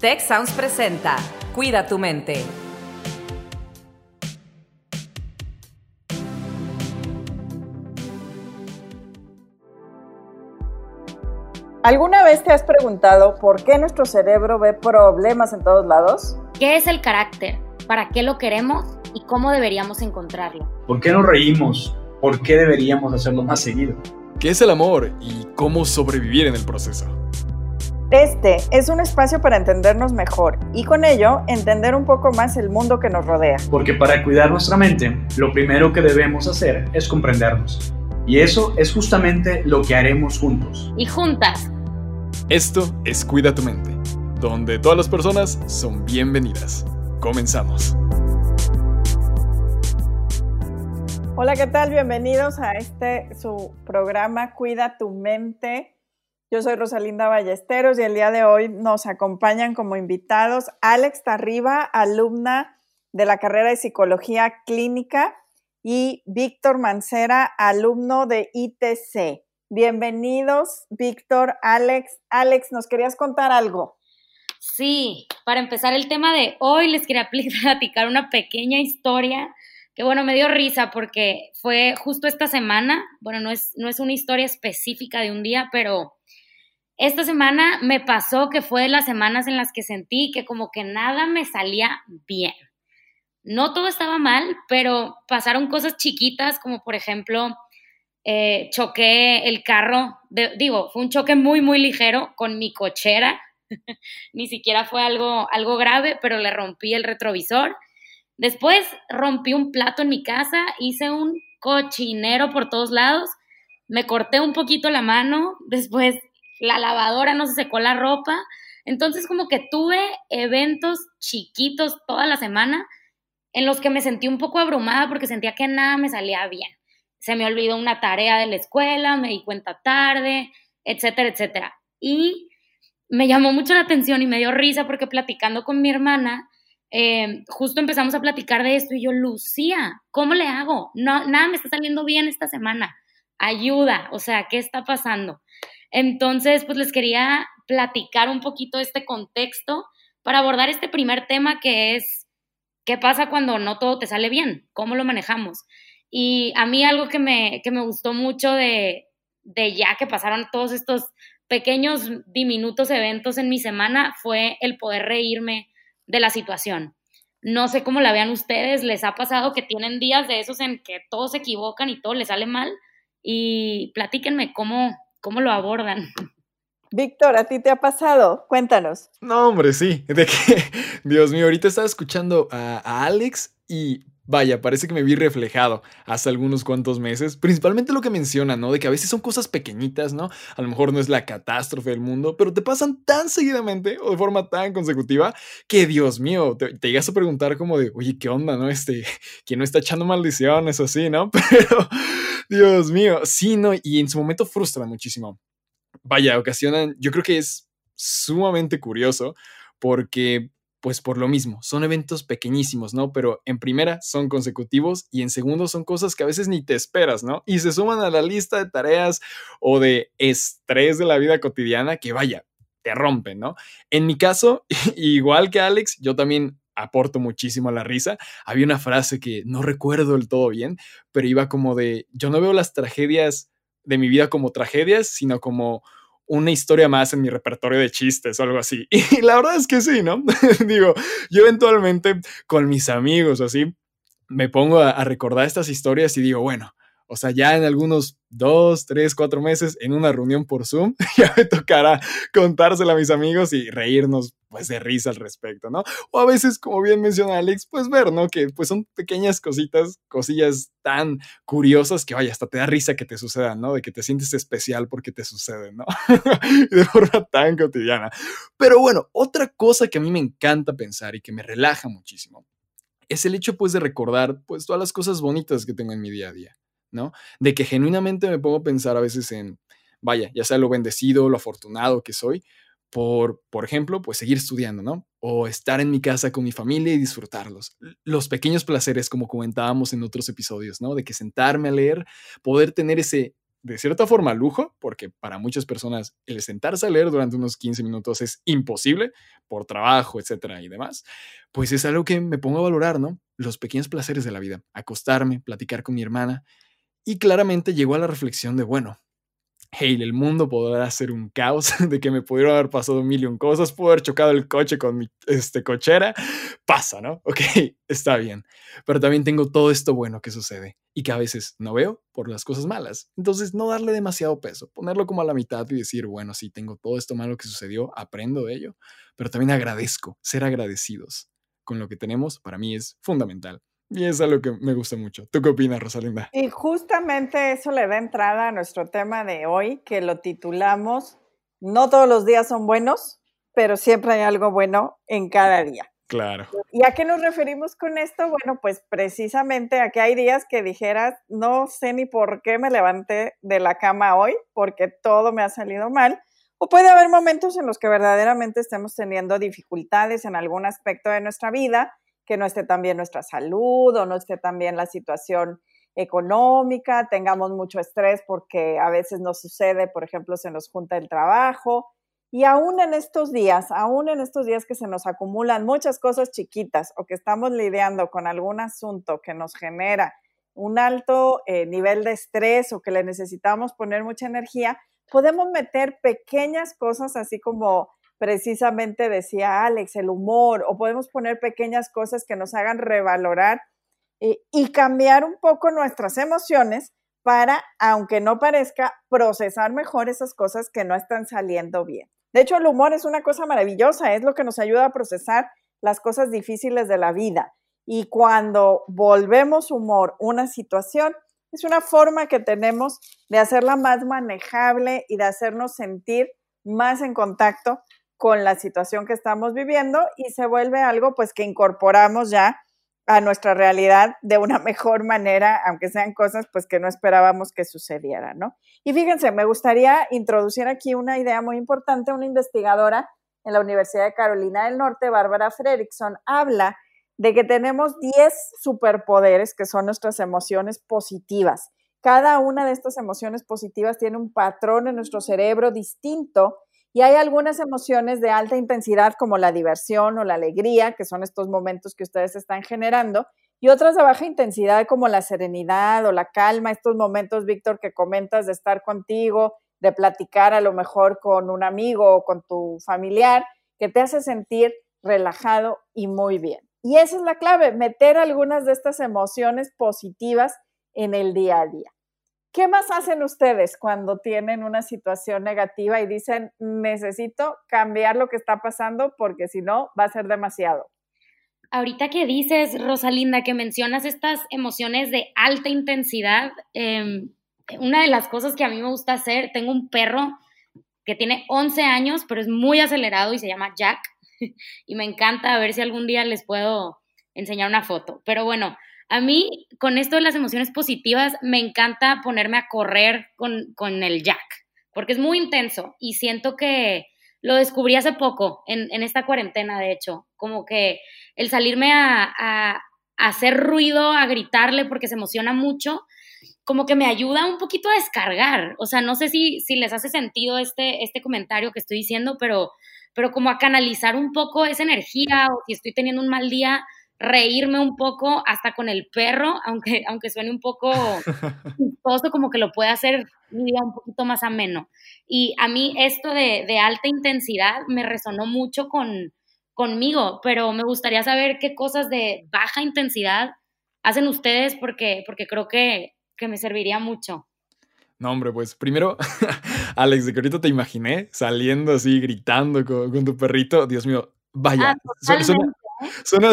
Tech Sounds presenta Cuida tu mente. ¿Alguna vez te has preguntado por qué nuestro cerebro ve problemas en todos lados? ¿Qué es el carácter? ¿Para qué lo queremos? ¿Y cómo deberíamos encontrarlo? ¿Por qué nos reímos? ¿Por qué deberíamos hacerlo más seguido? ¿Qué es el amor y cómo sobrevivir en el proceso? Este es un espacio para entendernos mejor y con ello entender un poco más el mundo que nos rodea. Porque para cuidar nuestra mente, lo primero que debemos hacer es comprendernos. Y eso es justamente lo que haremos juntos. Y juntas. Esto es Cuida tu mente, donde todas las personas son bienvenidas. Comenzamos. Hola, ¿qué tal? Bienvenidos a este su programa Cuida tu mente. Yo soy Rosalinda Ballesteros y el día de hoy nos acompañan como invitados Alex Tarriba, alumna de la carrera de Psicología Clínica, y Víctor Mancera, alumno de ITC. Bienvenidos, Víctor, Alex. Alex, ¿nos querías contar algo? Sí, para empezar el tema de hoy les quería platicar una pequeña historia que bueno, me dio risa porque fue justo esta semana, bueno, no es, no es una historia específica de un día, pero esta semana me pasó que fue de las semanas en las que sentí que como que nada me salía bien. No todo estaba mal, pero pasaron cosas chiquitas como por ejemplo, eh, choqué el carro, digo, fue un choque muy, muy ligero con mi cochera, ni siquiera fue algo, algo grave, pero le rompí el retrovisor Después rompí un plato en mi casa, hice un cochinero por todos lados, me corté un poquito la mano, después la lavadora no se secó la ropa. Entonces como que tuve eventos chiquitos toda la semana en los que me sentí un poco abrumada porque sentía que nada me salía bien. Se me olvidó una tarea de la escuela, me di cuenta tarde, etcétera, etcétera. Y me llamó mucho la atención y me dio risa porque platicando con mi hermana, eh, justo empezamos a platicar de esto y yo, Lucía, ¿cómo le hago? No, nada me está saliendo bien esta semana. Ayuda, o sea, ¿qué está pasando? Entonces, pues les quería platicar un poquito este contexto para abordar este primer tema que es, ¿qué pasa cuando no todo te sale bien? ¿Cómo lo manejamos? Y a mí algo que me, que me gustó mucho de, de ya que pasaron todos estos pequeños diminutos eventos en mi semana fue el poder reírme de la situación. No sé cómo la vean ustedes, les ha pasado que tienen días de esos en que todos se equivocan y todo les sale mal y platíquenme cómo, cómo lo abordan. Víctor, ¿a ti te ha pasado? Cuéntanos. No, hombre, sí. De que, Dios mío, ahorita estaba escuchando a, a Alex y Vaya, parece que me vi reflejado hace algunos cuantos meses, principalmente lo que menciona, ¿no? De que a veces son cosas pequeñitas, ¿no? A lo mejor no es la catástrofe del mundo, pero te pasan tan seguidamente o de forma tan consecutiva que, Dios mío, te, llegas a preguntar como de, oye, ¿qué onda, no? Este, ¿quién no está echando maldiciones o así, ¿no? Pero, Dios mío, sí, ¿no? Y en su momento frustra muchísimo. Vaya, ocasionan, yo creo que es sumamente curioso porque pues por lo mismo, son eventos pequeñísimos, ¿no? Pero en primera son consecutivos y en segundo son cosas que a veces ni te esperas, ¿no? Y se suman a la lista de tareas o de estrés de la vida cotidiana que vaya, te rompen, ¿no? En mi caso, igual que Alex, yo también aporto muchísimo a la risa. Había una frase que no recuerdo del todo bien, pero iba como de, yo no veo las tragedias de mi vida como tragedias, sino como una historia más en mi repertorio de chistes o algo así. Y la verdad es que sí, ¿no? Digo, yo eventualmente con mis amigos así, me pongo a, a, recordar estas historias y digo, bueno, o sea, ya en algunos dos, tres, cuatro meses, en una reunión por Zoom, ya me tocará contársela a mis amigos y reírnos pues de risa al respecto, ¿no? O a veces, como bien menciona Alex, pues ver, ¿no? Que pues son pequeñas cositas, cosillas tan curiosas que vaya, hasta te da risa que te sucedan, ¿no? De que te sientes especial porque te suceden, ¿no? de forma tan cotidiana. Pero bueno, otra cosa que a mí me encanta pensar y que me relaja muchísimo es el hecho pues de recordar pues todas las cosas bonitas que tengo en mi día a día. ¿No? De que genuinamente me pongo a pensar a veces en, vaya, ya sea lo bendecido, lo afortunado que soy, por, por ejemplo, pues seguir estudiando, ¿no? O estar en mi casa con mi familia y disfrutarlos. Los pequeños placeres, como comentábamos en otros episodios, ¿no? De que sentarme a leer, poder tener ese de cierta forma lujo, porque para muchas personas el sentarse a leer durante unos 15 minutos es imposible por trabajo, etcétera y demás, pues es algo que me pongo a valorar, ¿no? Los pequeños placeres de la vida, acostarme, platicar con mi hermana, y claramente llegó a la reflexión de, bueno, hey, el mundo podrá ser un caos, de que me pudieron haber pasado un millón cosas, pudo haber chocado el coche con mi este, cochera, pasa, ¿no? Ok, está bien. Pero también tengo todo esto bueno que sucede y que a veces no veo por las cosas malas. Entonces, no darle demasiado peso, ponerlo como a la mitad y decir, bueno, sí, tengo todo esto malo que sucedió, aprendo de ello, pero también agradezco, ser agradecidos con lo que tenemos, para mí es fundamental. Y es algo que me gusta mucho. ¿Tú qué opinas, Rosalinda? Y justamente eso le da entrada a nuestro tema de hoy, que lo titulamos No todos los días son buenos, pero siempre hay algo bueno en cada día. Claro. ¿Y a qué nos referimos con esto? Bueno, pues precisamente a que hay días que dijeras, no sé ni por qué me levanté de la cama hoy, porque todo me ha salido mal. O puede haber momentos en los que verdaderamente estemos teniendo dificultades en algún aspecto de nuestra vida que no esté tan bien nuestra salud o no esté tan la situación económica, tengamos mucho estrés porque a veces nos sucede, por ejemplo, se nos junta el trabajo. Y aún en estos días, aún en estos días que se nos acumulan muchas cosas chiquitas o que estamos lidiando con algún asunto que nos genera un alto eh, nivel de estrés o que le necesitamos poner mucha energía, podemos meter pequeñas cosas así como precisamente decía Alex, el humor, o podemos poner pequeñas cosas que nos hagan revalorar eh, y cambiar un poco nuestras emociones para, aunque no parezca, procesar mejor esas cosas que no están saliendo bien. De hecho, el humor es una cosa maravillosa, es lo que nos ayuda a procesar las cosas difíciles de la vida. Y cuando volvemos humor una situación, es una forma que tenemos de hacerla más manejable y de hacernos sentir más en contacto con la situación que estamos viviendo y se vuelve algo pues que incorporamos ya a nuestra realidad de una mejor manera, aunque sean cosas pues que no esperábamos que sucedieran, ¿no? Y fíjense, me gustaría introducir aquí una idea muy importante, una investigadora en la Universidad de Carolina del Norte, Bárbara Fredrickson, habla de que tenemos 10 superpoderes que son nuestras emociones positivas. Cada una de estas emociones positivas tiene un patrón en nuestro cerebro distinto y hay algunas emociones de alta intensidad como la diversión o la alegría, que son estos momentos que ustedes están generando, y otras de baja intensidad como la serenidad o la calma, estos momentos, Víctor, que comentas de estar contigo, de platicar a lo mejor con un amigo o con tu familiar, que te hace sentir relajado y muy bien. Y esa es la clave, meter algunas de estas emociones positivas en el día a día. ¿Qué más hacen ustedes cuando tienen una situación negativa y dicen, necesito cambiar lo que está pasando porque si no, va a ser demasiado? Ahorita que dices, Rosalinda, que mencionas estas emociones de alta intensidad, em, una de las cosas que a mí me gusta hacer, tengo un perro que tiene 11 años, pero es muy acelerado y se llama Jack. y me encanta a ver si algún día les puedo enseñar una foto. Pero bueno, a mí, con esto de las emociones positivas, me encanta ponerme a correr con, el jack, porque es muy intenso y siento que lo descubrí hace poco, en, esta cuarentena, de hecho, como que el salirme a, hacer ruido, a gritarle porque se emociona mucho, como que me ayuda un poquito a descargar. O sea, no sé si, si les hace sentido este, este comentario que estoy diciendo, pero, pero como a canalizar un poco esa energía o si estoy teniendo un mal día, reírme un poco hasta con el perro, aunque, aunque suene un poco chistoso, como que lo puede hacer mi día un poquito más ameno. Y a mí esto de, de alta intensidad me resonó mucho con, conmigo, pero me gustaría saber qué cosas de baja intensidad hacen ustedes porque, porque creo que, que me serviría mucho. No, hombre, pues primero, Alex, de que ahorita te imaginé saliendo así, gritando con, tu perrito. Dios mío, vaya, ah, Suena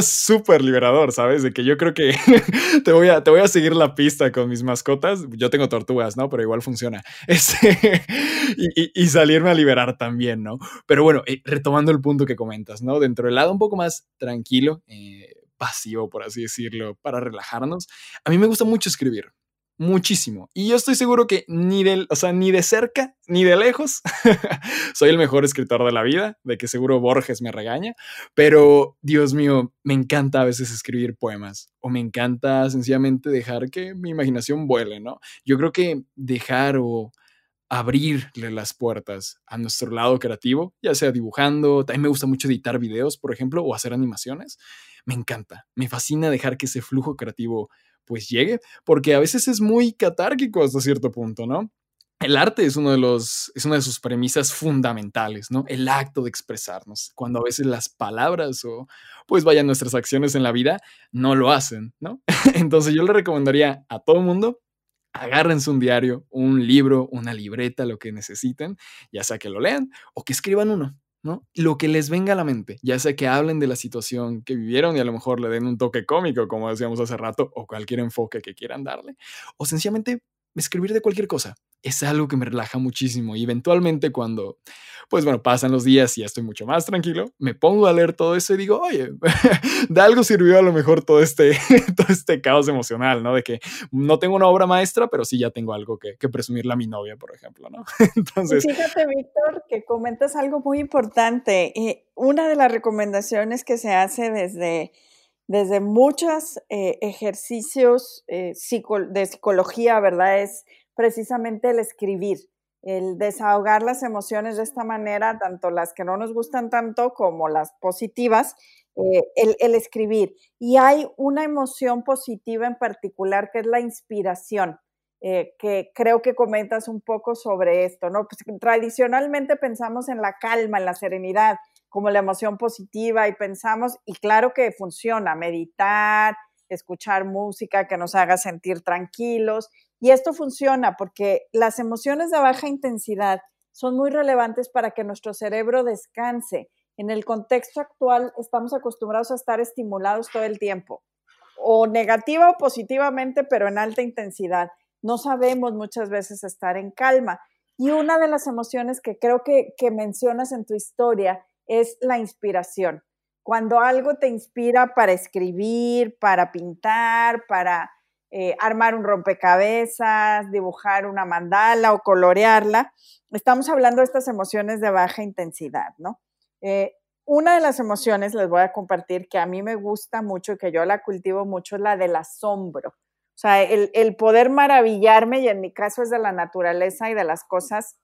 súper liberador, ¿sabes? De que yo creo que te, voy a, te voy a seguir la pista con mis mascotas. Yo tengo tortugas, ¿no? Pero igual funciona. Este, y, salirme a liberar también, ¿no? Pero bueno, eh, retomando el punto que comentas, ¿no? Dentro del lado un poco más tranquilo, eh, pasivo, por así decirlo, para relajarnos, a mí me gusta mucho escribir. Muchísimo. Y yo estoy seguro que ni de, o sea, ni de cerca ni de lejos soy el mejor escritor de la vida, de que seguro Borges me regaña, pero Dios mío, me encanta a veces escribir poemas o me encanta sencillamente dejar que mi imaginación vuele, ¿no? Yo creo que dejar o abrirle las puertas a nuestro lado creativo, ya sea dibujando, también me gusta mucho editar videos, por ejemplo, o hacer animaciones. Me encanta, me fascina dejar que ese flujo creativo pues llegue, porque a veces es muy catárquico hasta cierto punto, ¿no? El arte es, uno de los, es una de sus premisas fundamentales, ¿no? El acto de expresarnos, cuando a veces las palabras o pues vayan nuestras acciones en la vida no lo hacen, ¿no? Entonces yo le recomendaría a todo mundo agárrense un diario, un libro, una libreta, lo que necesiten, ya sea que lo lean o que escriban uno, ¿no? Lo que les venga a la mente, ya sea que hablen de la situación que vivieron y a lo mejor le den un toque cómico, como decíamos hace rato, o cualquier enfoque que quieran darle, o sencillamente escribir de cualquier cosa es algo que me relaja muchísimo y eventualmente cuando, pues bueno, pasan los días y ya estoy mucho más tranquilo, me pongo a leer todo eso y digo, oye, de algo sirvió a lo mejor todo este, todo este caos emocional, ¿no? De que no tengo una obra maestra, pero sí ya tengo algo que, que presumirle a mi novia, por ejemplo, ¿no? Entonces... Fíjate, Víctor, que comentas algo muy importante. Eh, una de las recomendaciones que se hace desde desde muchos eh, ejercicios eh, de psicología, ¿verdad? Es precisamente el escribir, el desahogar las emociones de esta manera, tanto las que no nos gustan tanto como las positivas, eh, el, escribir. Y hay una emoción positiva en particular que es la inspiración. que creo que comentas un poco sobre esto, ¿no? Pues tradicionalmente pensamos en la calma, en la serenidad, como la emoción positiva y pensamos, y claro que funciona, meditar, escuchar música que nos haga sentir tranquilos. Y esto funciona porque las emociones de baja intensidad son muy relevantes para que nuestro cerebro descanse. En el contexto actual estamos acostumbrados a estar estimulados todo el tiempo, o negativa o positivamente, pero en alta intensidad. No sabemos muchas veces estar en calma. Y una de las emociones que creo que, que mencionas en tu historia es la inspiración. Cuando algo te inspira para escribir, para pintar, para eh, armar un rompecabezas, dibujar una mandala o colorearla, estamos hablando de estas emociones de baja intensidad, ¿no? Eh, una de las emociones, les voy a compartir, que a mí me gusta mucho y que yo la cultivo mucho, es la del asombro. O sea, el, el, poder maravillarme, y en mi caso es de la naturaleza y de las cosas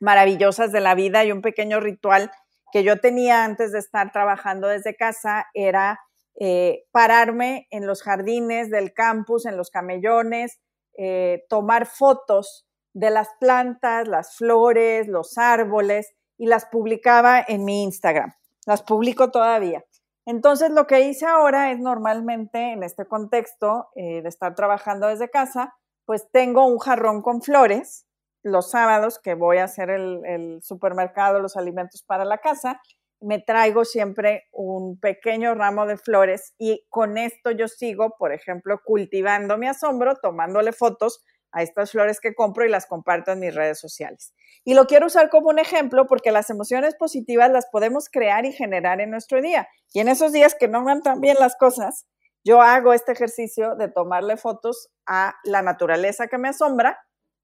maravillosas de la vida y un pequeño ritual que yo tenía antes de estar trabajando desde casa era eh, pararme en los jardines del campus, en los camellones, eh, tomar fotos de las plantas, las flores, los árboles y las publicaba en mi Instagram. Las publico todavía. Entonces lo que hice ahora es normalmente en este contexto eh, de estar trabajando desde casa, pues tengo un jarrón con flores los sábados que voy a hacer el, supermercado, los alimentos para la casa, me traigo siempre un pequeño ramo de flores y con esto yo sigo, por ejemplo, cultivando mi asombro, tomándole fotos a estas flores que compro y las comparto en mis redes sociales. Y lo quiero usar como un ejemplo porque las emociones positivas las podemos crear y generar en nuestro día. Y en esos días que no van tan bien las cosas, yo hago este ejercicio de tomarle fotos a la naturaleza que me asombra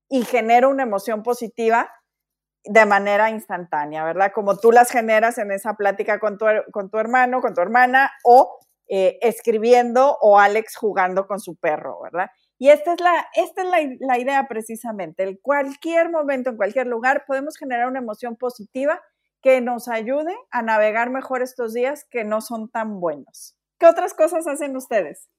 y genero una emoción positiva de manera instantánea, ¿verdad? Como tú las generas en esa plática con tu, con tu hermano, con tu hermana, o eh, escribiendo, o Alex jugando con su perro, ¿verdad? Y esta es, la, esta es la, la idea precisamente. En cualquier momento, en cualquier lugar, podemos generar una emoción positiva que nos ayude a navegar mejor estos días que no son tan buenos. ¿Qué otras cosas hacen ustedes?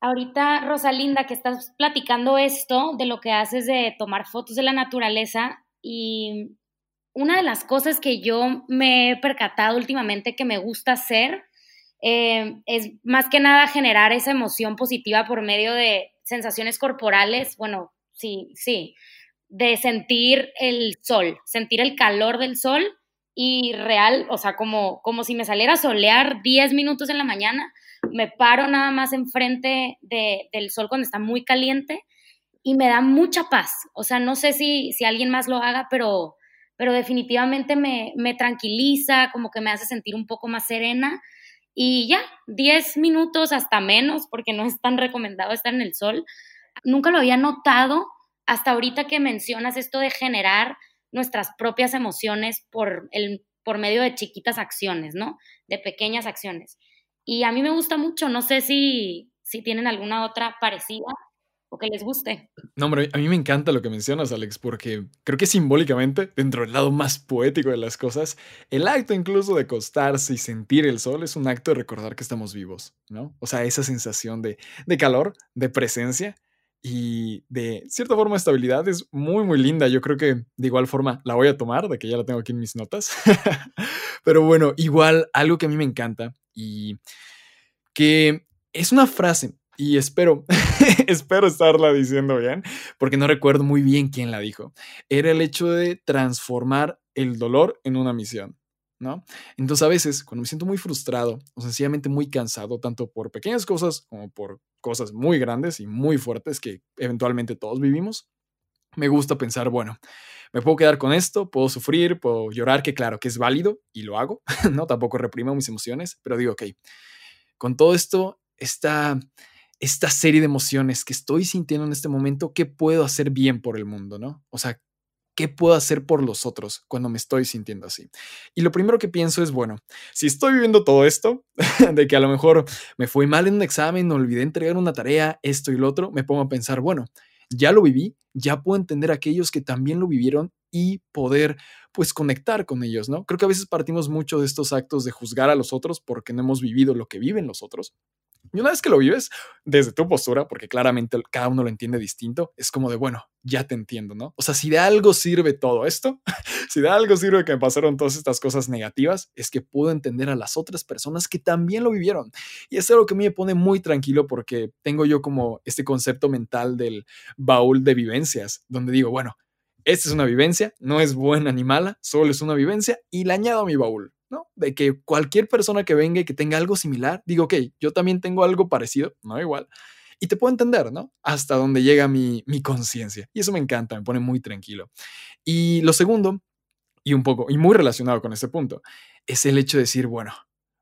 Ahorita, Rosalinda, que estás platicando esto de lo que haces de tomar fotos de la naturaleza y una de las cosas que yo me he percatado últimamente que me gusta hacer eh, es más que nada generar esa emoción positiva por medio de sensaciones corporales, bueno, sí, sí, de sentir el sol, sentir el calor del sol y real, o sea, como, como si me saliera a solear 10 minutos en la mañana, me paro nada más enfrente de, del sol cuando está muy caliente y me da mucha paz. O sea, no sé si, si alguien más lo haga, pero, pero definitivamente me, me tranquiliza, como que me hace sentir un poco más serena. Y ya, 10 minutos hasta menos, porque no es tan recomendado estar en el sol, nunca lo había notado hasta ahorita que mencionas esto de generar nuestras propias emociones por, el, por medio de chiquitas acciones, ¿no? De pequeñas acciones. Y a mí me gusta mucho, no sé si, si tienen alguna otra parecida o que les guste. No, hombre, a mí me encanta lo que mencionas, Alex, porque creo que simbólicamente, dentro del lado más poético de las cosas, el acto incluso de acostarse y sentir el sol es un acto de recordar que estamos vivos, ¿no? O sea, esa sensación de, de calor, de presencia y de cierta forma estabilidad es muy, muy linda. Yo creo que de igual forma la voy a tomar, de que ya la tengo aquí en mis notas. Pero bueno, igual algo que a mí me encanta y que es una frase y espero, espero estarla diciendo bien, porque no recuerdo muy bien quién la dijo. Era el hecho de transformar el dolor en una misión, ¿no? Entonces a veces, cuando me siento muy frustrado o sencillamente muy cansado, tanto por pequeñas cosas como por cosas muy grandes y muy fuertes que eventualmente todos vivimos, me gusta pensar, bueno, me puedo quedar con esto, puedo sufrir, puedo llorar, que claro que es válido y lo hago, ¿no? Tampoco reprimo mis emociones, pero digo, ok, con todo esto, esta esta serie de emociones que estoy sintiendo en este momento, ¿qué puedo hacer bien por el mundo, no? O sea, ¿qué puedo hacer por los otros cuando me estoy sintiendo así? Y lo primero que pienso es, bueno, si estoy viviendo todo esto, de que a lo mejor me fue mal en un examen, olvidé entregar una tarea, esto y lo otro, me pongo a pensar, bueno, ya lo viví, ya puedo entender a aquellos que también lo vivieron y poder pues conectar con ellos, ¿no? Creo que a veces partimos mucho de estos actos de juzgar a los otros porque no hemos vivido lo que viven los otros. Y una vez que lo vives desde tu postura, porque claramente cada uno lo entiende distinto, es como de, bueno, ya te entiendo, ¿no? O sea, si de algo sirve todo esto, si de algo sirve que me pasaron todas estas cosas negativas, es que puedo entender a las otras personas que también lo vivieron. Y es algo que a mí me pone muy tranquilo porque tengo yo como este concepto mental del baúl de vivencias, donde digo, bueno, esta es una vivencia, no es buena ni mala, solo es una vivencia y la añado a mi baúl. De que cualquier persona que venga y que tenga algo similar, digo, ok, yo también tengo algo parecido, no igual, y te puedo entender, ¿no? Hasta donde llega mi, mi conciencia. Y eso me encanta, me pone muy tranquilo. Y lo segundo, y un poco, y muy relacionado con este punto, es el hecho de decir, bueno,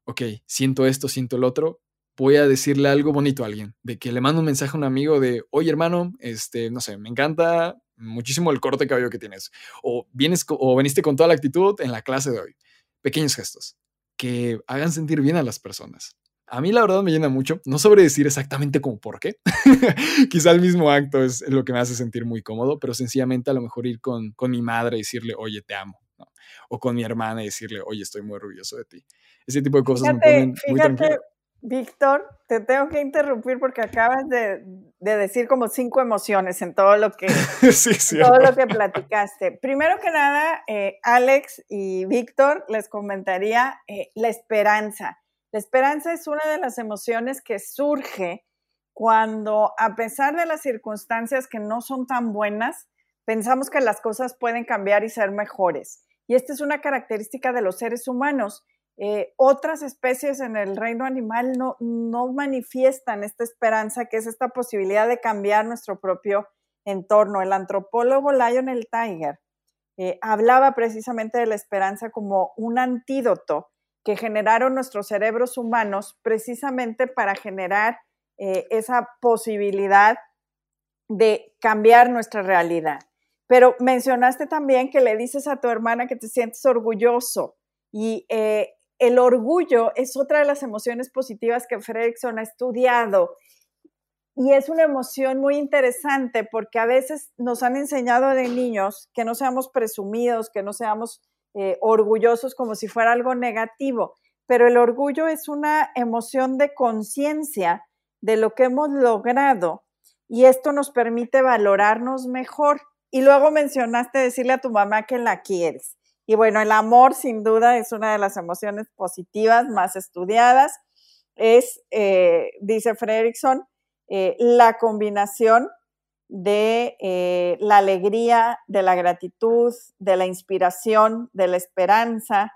ok, siento esto, siento el otro, voy a decirle algo bonito a alguien, de que le mando un mensaje a un amigo de, oye hermano, este, no sé, me encanta muchísimo el corte de cabello que tienes, o, vienes, o veniste con toda la actitud en la clase de hoy pequeños gestos que hagan sentir bien a las personas. A mí la verdad me llena mucho, no sobre decir exactamente como por qué, quizá el mismo acto es lo que me hace sentir muy cómodo, pero sencillamente a lo mejor ir con, con mi madre y decirle, oye, te amo, o con mi hermana y decirle, oye, estoy muy orgulloso de ti. Ese tipo de cosas me ponen muy tranquilo. Víctor, te tengo que interrumpir porque acabas de, decir como cinco emociones en todo lo que, todo lo que platicaste. Primero que nada, eh, Alex y Víctor les comentaría eh, la esperanza. La esperanza es una de las emociones que surge cuando, a pesar de las circunstancias que no son tan buenas, pensamos que las cosas pueden cambiar y ser mejores. Y esta es una característica de los seres humanos eh, otras especies en el reino animal no, no manifiestan esta esperanza, que es esta posibilidad de cambiar nuestro propio entorno. El antropólogo Lionel Tiger eh, hablaba precisamente de la esperanza como un antídoto que generaron nuestros cerebros humanos precisamente para generar eh, esa posibilidad de cambiar nuestra realidad. Pero mencionaste también que le dices a tu hermana que te sientes orgulloso y el orgullo es otra de las emociones positivas que Fredrickson ha estudiado y es una emoción muy interesante porque a veces nos han enseñado de niños que no seamos presumidos, que no seamos eh, orgullosos como si fuera algo negativo, pero el orgullo es una emoción de conciencia de lo que hemos logrado y esto nos permite valorarnos mejor. Y luego mencionaste decirle a tu mamá que la quieres. Y bueno, el amor sin duda es una de las emociones positivas más estudiadas. Es, eh, dice Fredrickson, eh, la combinación de eh, la alegría, de la gratitud, de la inspiración, de la esperanza,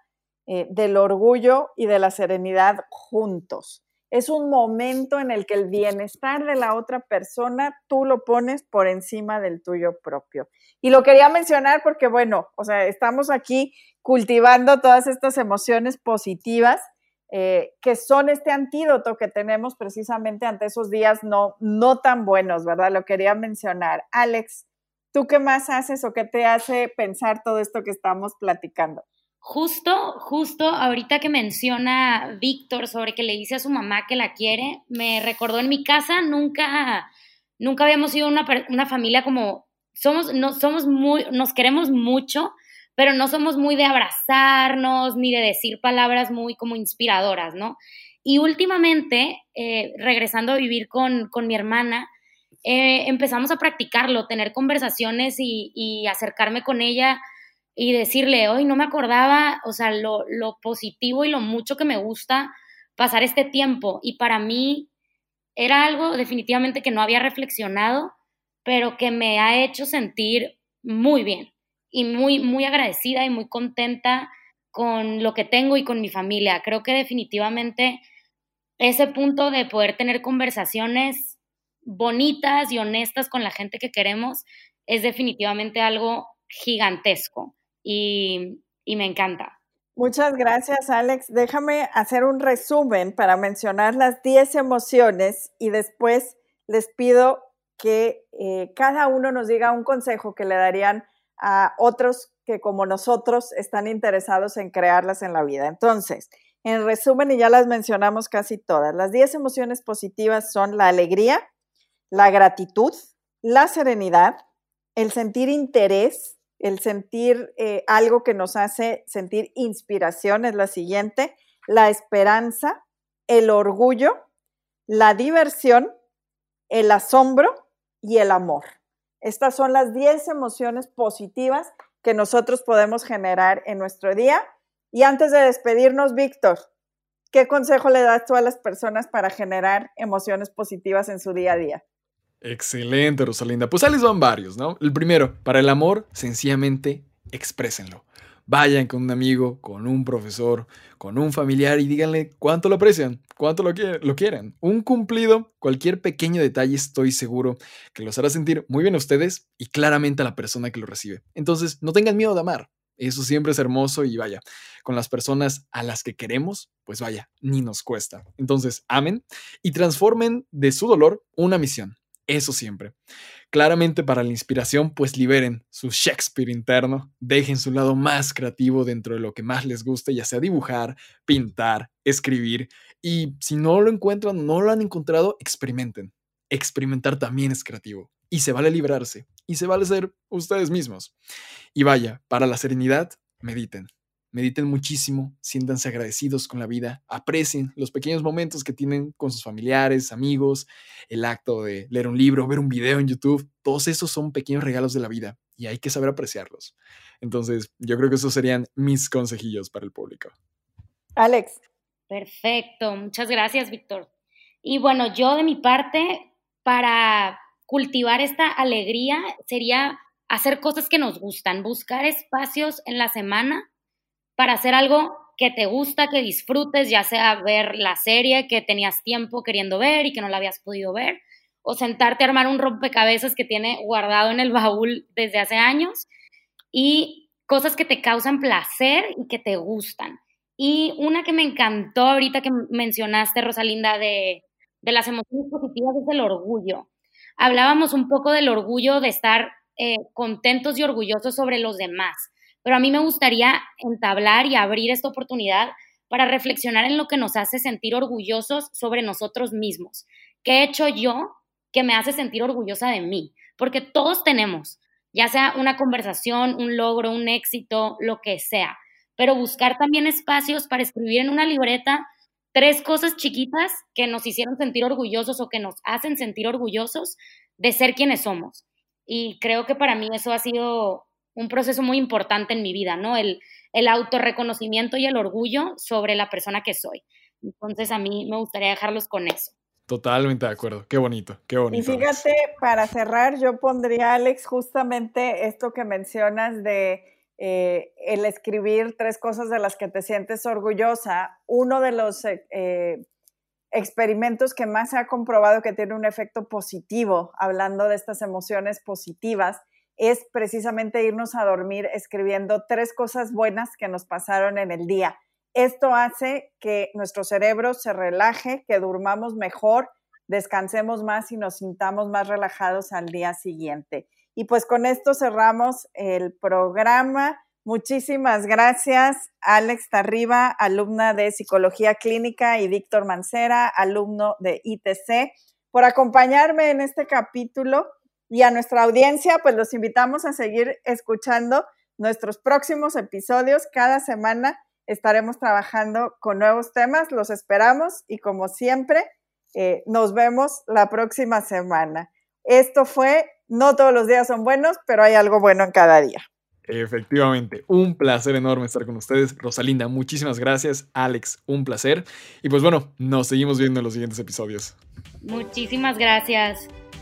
del orgullo y de la serenidad juntos es un momento en el que el bienestar de la otra persona tú lo pones por encima del tuyo propio. Y lo quería mencionar porque, bueno, o sea, estamos aquí cultivando todas estas emociones positivas, eh, que son este antídoto que tenemos precisamente ante esos días no, no tan buenos, ¿verdad? Lo quería mencionar. Alex, ¿tú qué más haces o qué te hace pensar todo esto que estamos platicando? Justo, justo ahorita que menciona Víctor sobre que le dice a su mamá que la quiere, me recordó en mi casa, nunca, nunca habíamos sido una, una familia como, somos, no, somos muy, nos queremos mucho, pero no somos muy de abrazarnos ni de decir palabras muy como inspiradoras, ¿no? Y últimamente, eh, regresando a vivir con, mi hermana, eh, empezamos a practicarlo, tener conversaciones y, acercarme con ella y decirle, hoy no me acordaba, o sea, lo, lo positivo y lo mucho que me gusta pasar este tiempo. Y para mí era algo definitivamente que no había reflexionado, pero que me ha hecho sentir muy bien y muy, muy agradecida y muy contenta con lo que tengo y con mi familia. Creo que definitivamente ese punto de poder tener conversaciones bonitas y honestas con la gente que queremos es definitivamente algo gigantesco y, me encanta. Muchas gracias, Alex. Déjame hacer un resumen para mencionar las 10 emociones y después les pido que eh, cada uno nos diga un consejo que le darían a otros que como nosotros están interesados en crearlas en la vida. Entonces, en resumen, y ya las mencionamos casi todas, las 10 emociones positivas son la alegría, la gratitud, la serenidad, el sentir interés, el sentir eh, algo que nos hace sentir inspiración es la siguiente, la esperanza, el orgullo, la diversión, el asombro y el amor. Estas son las 10 emociones positivas que nosotros podemos generar en nuestro día. Y antes de despedirnos, Víctor, ¿qué consejo le das tú a las personas para generar emociones positivas en su día a día? Excelente, Rosalinda. Pues ahí les van varios, ¿no? El primero, para el amor, sencillamente exprésenlo. Vayan con un amigo, con un profesor, con un familiar y díganle cuánto lo aprecian, cuánto lo, lo quieren. Un cumplido, cualquier pequeño detalle estoy seguro que los hará sentir muy bien a ustedes y claramente a la persona que lo recibe. Entonces, no tengan miedo de amar. Eso siempre es hermoso y vaya, con las personas a las que queremos, pues vaya, ni nos cuesta. Entonces, amen y transformen de su dolor una misión. Eso siempre. Claramente para la inspiración, pues liberen su Shakespeare interno, dejen su lado más creativo dentro de lo que más les guste, ya sea dibujar, pintar, escribir, y si no lo encuentran, no lo han encontrado, experimenten. Experimentar también es creativo, y se vale librarse, y se vale ser ustedes mismos. Y vaya, para la serenidad, mediten mediten muchísimo, siéntanse agradecidos con la vida, aprecien los pequeños momentos que tienen con sus familiares, amigos, el acto de leer un libro, ver un video en YouTube, todos esos son pequeños regalos de la vida y hay que saber apreciarlos. Entonces, yo creo que esos serían mis consejillos para el público. Alex. Perfecto, muchas gracias, Víctor. Y bueno, yo de mi parte, para cultivar esta alegría, sería hacer cosas que nos gustan, buscar espacios en la semana para hacer algo que te gusta, que disfrutes, ya sea ver la serie que tenías tiempo queriendo ver y que no la habías podido ver, o sentarte a armar un rompecabezas que tiene guardado en el baúl desde hace años, y cosas que te causan placer y que te gustan. Y una que me encantó ahorita que mencionaste, Rosalinda, de, las emociones positivas es el orgullo. Hablábamos un poco del orgullo de estar eh, contentos y orgullosos sobre los demás pero a mí me gustaría entablar y abrir esta oportunidad para reflexionar en lo que nos hace sentir orgullosos sobre nosotros mismos. ¿Qué he hecho yo que me hace sentir orgullosa de mí? Porque todos tenemos, ya sea una conversación, un logro, un éxito, lo que sea, pero buscar también espacios para escribir en una libreta tres cosas chiquitas que nos hicieron sentir orgullosos o que nos hacen sentir orgullosos de ser quienes somos. Y creo que para mí eso ha sido un proceso muy importante en mi vida, ¿no? El, el autorreconocimiento y el orgullo sobre la persona que soy. Entonces a mí me gustaría dejarlos con eso. Totalmente de acuerdo. Qué bonito, qué bonito. Y fíjate, para cerrar, yo pondría, Alex, justamente esto que mencionas de eh, el escribir tres cosas de las que te sientes orgullosa. Uno de los eh, eh, experimentos que más se ha comprobado que tiene un efecto positivo, hablando de estas emociones positivas, es precisamente irnos a dormir escribiendo tres cosas buenas que nos pasaron en el día. Esto hace que nuestro cerebro se relaje, que durmamos mejor, descansemos más y nos sintamos más relajados al día siguiente. Y pues con esto cerramos el programa. Muchísimas gracias, Alex Tarriba, alumna de Psicología Clínica, y Víctor Mancera, alumno de ITC, por acompañarme en este capítulo. Y a nuestra audiencia, pues los invitamos a seguir escuchando nuestros próximos episodios cada semana estaremos trabajando con nuevos temas, los esperamos y como siempre, eh, nos vemos la próxima semana. Esto fue, no todos los días son buenos, pero hay algo bueno en cada día. Efectivamente, un placer enorme estar con ustedes. Rosalinda, muchísimas gracias. Alex, un placer. Y pues bueno, nos seguimos viendo en los siguientes episodios. Muchísimas gracias.